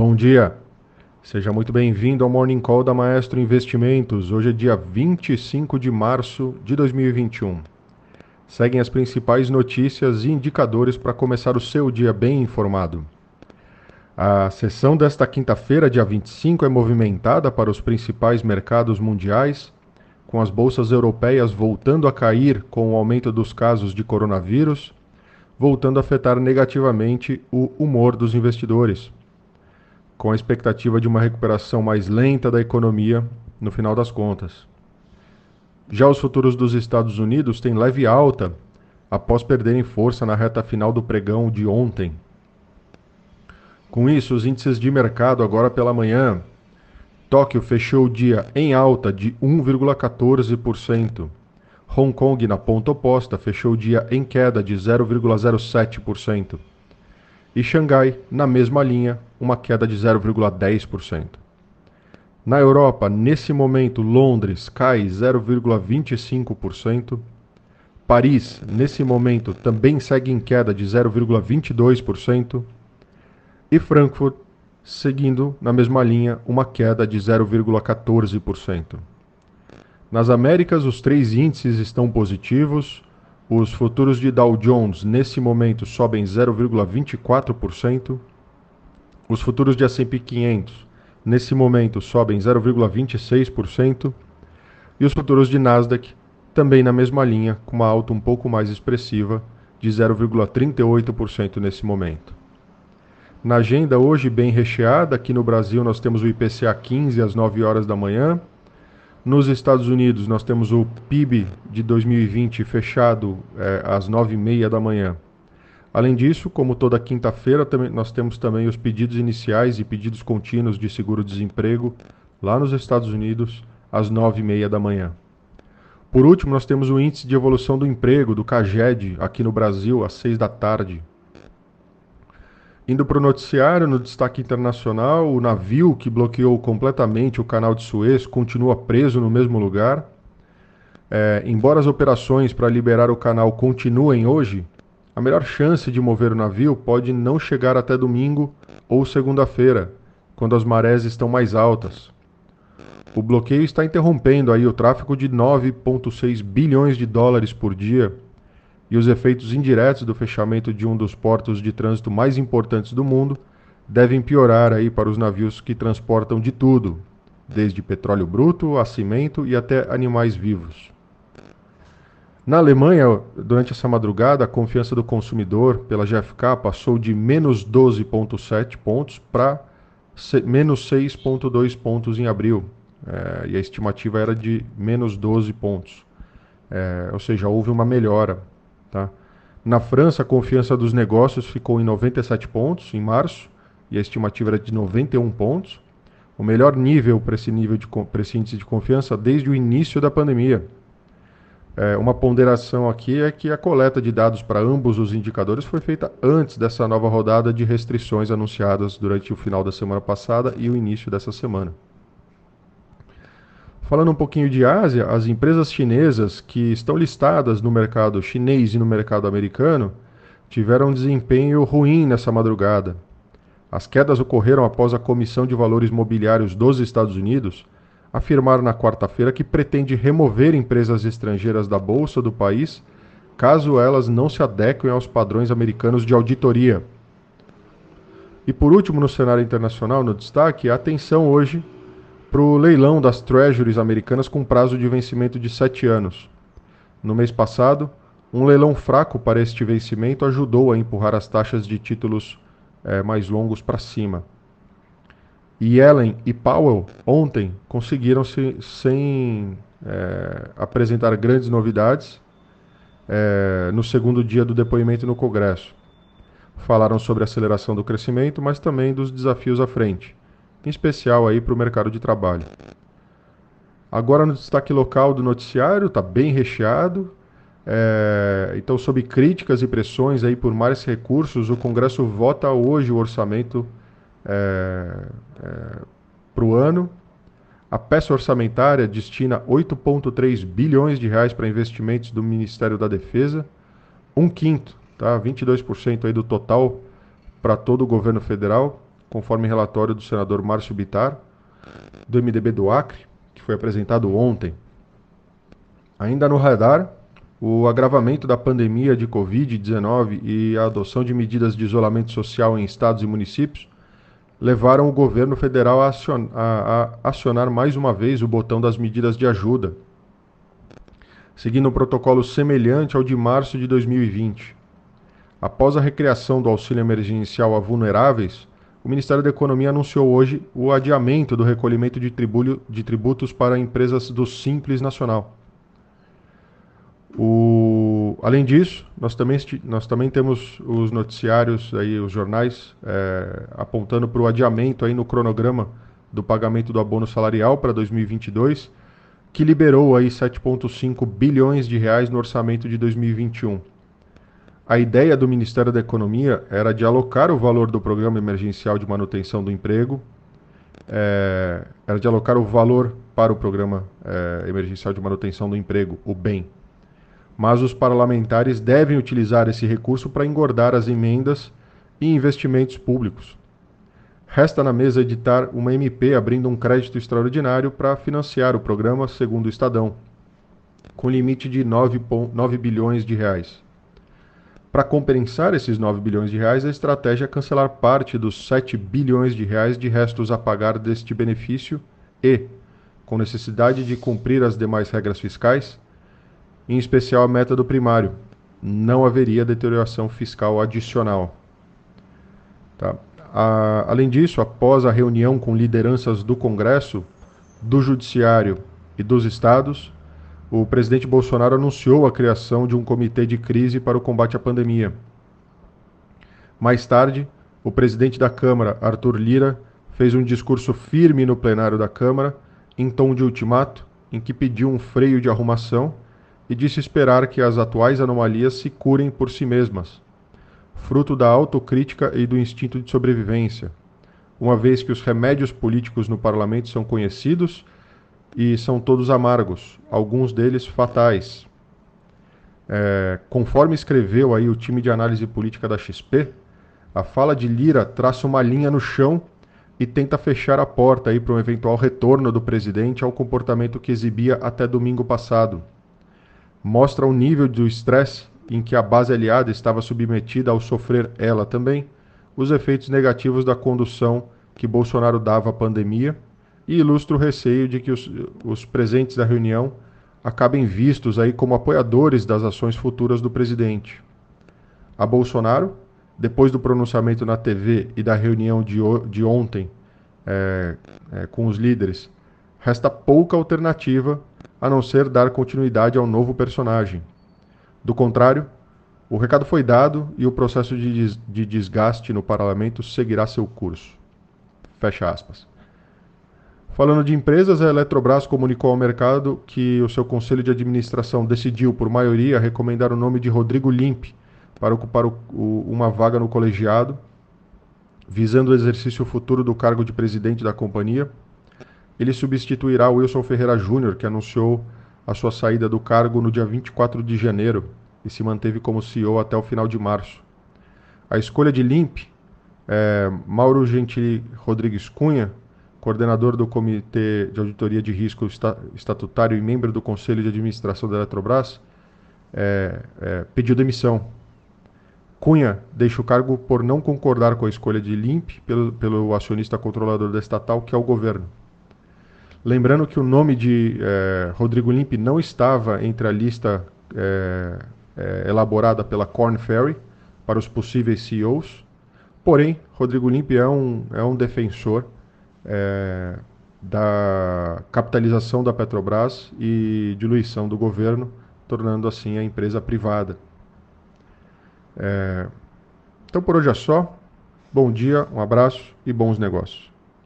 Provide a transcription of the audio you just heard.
Bom dia. Seja muito bem-vindo ao Morning Call da Maestro Investimentos. Hoje é dia 25 de março de 2021. Seguem as principais notícias e indicadores para começar o seu dia bem informado. A sessão desta quinta-feira, dia 25, é movimentada para os principais mercados mundiais, com as bolsas europeias voltando a cair com o aumento dos casos de coronavírus, voltando a afetar negativamente o humor dos investidores com a expectativa de uma recuperação mais lenta da economia no final das contas. Já os futuros dos Estados Unidos têm leve alta após perderem força na reta final do pregão de ontem. Com isso, os índices de mercado agora pela manhã, Tóquio fechou o dia em alta de 1,14%. Hong Kong, na ponta oposta, fechou o dia em queda de 0,07% e Xangai, na mesma linha, uma queda de 0,10%. Na Europa, nesse momento, Londres cai 0,25%. Paris, nesse momento, também segue em queda de 0,22%. E Frankfurt, seguindo na mesma linha, uma queda de 0,14%. Nas Américas, os três índices estão positivos os futuros de Dow Jones nesse momento sobem 0,24%. Os futuros de S&P 500 nesse momento sobem 0,26%. E os futuros de Nasdaq também na mesma linha, com uma alta um pouco mais expressiva de 0,38% nesse momento. Na agenda hoje bem recheada, aqui no Brasil nós temos o IPCA 15 às 9 horas da manhã, nos Estados Unidos, nós temos o PIB de 2020 fechado é, às 9h30 da manhã. Além disso, como toda quinta-feira, nós temos também os pedidos iniciais e pedidos contínuos de seguro-desemprego lá nos Estados Unidos às 9h30 da manhã. Por último, nós temos o índice de evolução do emprego, do CAGED, aqui no Brasil, às 6 da tarde. Indo para o noticiário, no destaque internacional, o navio que bloqueou completamente o canal de Suez continua preso no mesmo lugar. É, embora as operações para liberar o canal continuem hoje, a melhor chance de mover o navio pode não chegar até domingo ou segunda-feira, quando as marés estão mais altas. O bloqueio está interrompendo aí o tráfego de 9,6 bilhões de dólares por dia e os efeitos indiretos do fechamento de um dos portos de trânsito mais importantes do mundo devem piorar aí para os navios que transportam de tudo, desde petróleo bruto a cimento e até animais vivos. Na Alemanha, durante essa madrugada, a confiança do consumidor pela GfK passou de menos 12,7 pontos para menos 6,2 pontos em abril. É, e a estimativa era de menos 12 pontos. É, ou seja, houve uma melhora Tá? Na França, a confiança dos negócios ficou em 97 pontos em março e a estimativa era de 91 pontos. O melhor nível para esse nível de para esse índice de confiança desde o início da pandemia. É, uma ponderação aqui é que a coleta de dados para ambos os indicadores foi feita antes dessa nova rodada de restrições anunciadas durante o final da semana passada e o início dessa semana. Falando um pouquinho de Ásia, as empresas chinesas que estão listadas no mercado chinês e no mercado americano tiveram um desempenho ruim nessa madrugada. As quedas ocorreram após a Comissão de Valores Mobiliários dos Estados Unidos afirmar na quarta-feira que pretende remover empresas estrangeiras da bolsa do país caso elas não se adequem aos padrões americanos de auditoria. E por último, no cenário internacional, no destaque, a atenção hoje para o leilão das treasuries americanas com prazo de vencimento de sete anos. No mês passado, um leilão fraco para este vencimento ajudou a empurrar as taxas de títulos é, mais longos para cima. E Ellen e Powell ontem conseguiram se sem é, apresentar grandes novidades é, no segundo dia do depoimento no Congresso. Falaram sobre a aceleração do crescimento, mas também dos desafios à frente em especial aí para o mercado de trabalho. Agora no destaque local do noticiário, está bem recheado. É, então, sob críticas e pressões aí por mais recursos, o Congresso vota hoje o orçamento é, é, para o ano. A peça orçamentária destina 8,3 bilhões de reais para investimentos do Ministério da Defesa, um quinto, tá? 22% aí do total para todo o governo federal conforme relatório do senador Márcio Bitar, do MDB do Acre, que foi apresentado ontem. Ainda no radar, o agravamento da pandemia de Covid-19 e a adoção de medidas de isolamento social em estados e municípios levaram o governo federal a acionar, mais uma vez o botão das medidas de ajuda, seguindo um protocolo semelhante ao de março de 2020. Após a recriação do auxílio emergencial a vulneráveis, o Ministério da Economia anunciou hoje o adiamento do recolhimento de tributos para empresas do Simples Nacional. O, além disso, nós também, nós também temos os noticiários, aí, os jornais, é, apontando para o adiamento aí no cronograma do pagamento do abono salarial para 2022, que liberou aí 7,5 bilhões de reais no orçamento de 2021. A ideia do Ministério da Economia era de alocar o valor do Programa Emergencial de Manutenção do Emprego, é, era de alocar o valor para o Programa é, Emergencial de Manutenção do Emprego, o BEM, mas os parlamentares devem utilizar esse recurso para engordar as emendas e investimentos públicos. Resta na mesa editar uma MP abrindo um crédito extraordinário para financiar o programa, segundo o Estadão, com limite de 9, 9 bilhões de reais. Para compensar esses 9 bilhões de reais, a estratégia é cancelar parte dos 7 bilhões de reais de restos a pagar deste benefício e, com necessidade de cumprir as demais regras fiscais, em especial a meta do primário. Não haveria deterioração fiscal adicional. Tá? A, além disso, após a reunião com lideranças do Congresso, do Judiciário e dos estados, o presidente Bolsonaro anunciou a criação de um comitê de crise para o combate à pandemia. Mais tarde, o presidente da Câmara, Arthur Lira, fez um discurso firme no plenário da Câmara, em tom de ultimato, em que pediu um freio de arrumação e disse esperar que as atuais anomalias se curem por si mesmas, fruto da autocrítica e do instinto de sobrevivência, uma vez que os remédios políticos no parlamento são conhecidos e são todos amargos, alguns deles fatais. É, conforme escreveu aí o time de análise política da XP, a fala de Lira traça uma linha no chão e tenta fechar a porta aí para um eventual retorno do presidente ao comportamento que exibia até domingo passado mostra o nível do estresse em que a base aliada estava submetida ao sofrer ela também os efeitos negativos da condução que Bolsonaro dava à pandemia e ilustra o receio de que os, os presentes da reunião acabem vistos aí como apoiadores das ações futuras do presidente. A Bolsonaro, depois do pronunciamento na TV e da reunião de, de ontem é, é, com os líderes, resta pouca alternativa a não ser dar continuidade ao novo personagem. Do contrário, o recado foi dado e o processo de, des de desgaste no parlamento seguirá seu curso. Fecha aspas. Falando de empresas, a Eletrobras comunicou ao mercado que o seu conselho de administração decidiu, por maioria, recomendar o nome de Rodrigo Limpe para ocupar o, o, uma vaga no colegiado, visando o exercício futuro do cargo de presidente da companhia ele substituirá Wilson Ferreira Júnior, que anunciou a sua saída do cargo no dia 24 de janeiro e se manteve como CEO até o final de março. A escolha de Limp, é, Mauro Gentili Rodrigues Cunha, coordenador do Comitê de Auditoria de Risco Estatutário e membro do Conselho de Administração da Eletrobras, é, é, pediu demissão. Cunha deixa o cargo por não concordar com a escolha de Limp pelo, pelo acionista controlador da estatal, que é o governo. Lembrando que o nome de é, Rodrigo Limpe não estava entre a lista é, é, elaborada pela Corn Ferry para os possíveis CEOs, porém, Rodrigo Limpe é um, é um defensor da capitalização da Petrobras e diluição do governo, tornando assim a empresa privada. então por hoje é só. Bom dia, um abraço e bons negócios.